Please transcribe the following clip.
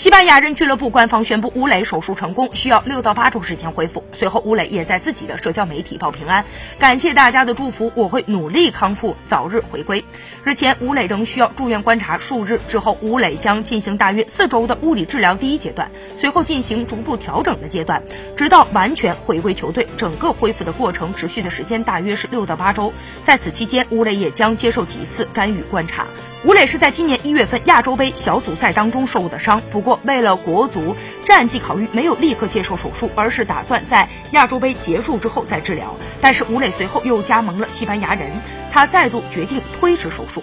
西班牙人俱乐部官方宣布，吴磊手术成功，需要六到八周时间恢复。随后，吴磊也在自己的社交媒体报平安，感谢大家的祝福，我会努力康复，早日回归。日前，吴磊仍需要住院观察数日，之后吴磊将进行大约四周的物理治疗第一阶段，随后进行逐步调整的阶段，直到完全回归球队。整个恢复的过程持续的时间大约是六到八周，在此期间，吴磊也将接受几次干预观察。吴磊是在今年一月份亚洲杯小组赛当中受的伤，不过为了国足战绩考虑，没有立刻接受手术，而是打算在亚洲杯结束之后再治疗。但是吴磊随后又加盟了西班牙人，他再度决定推迟手术。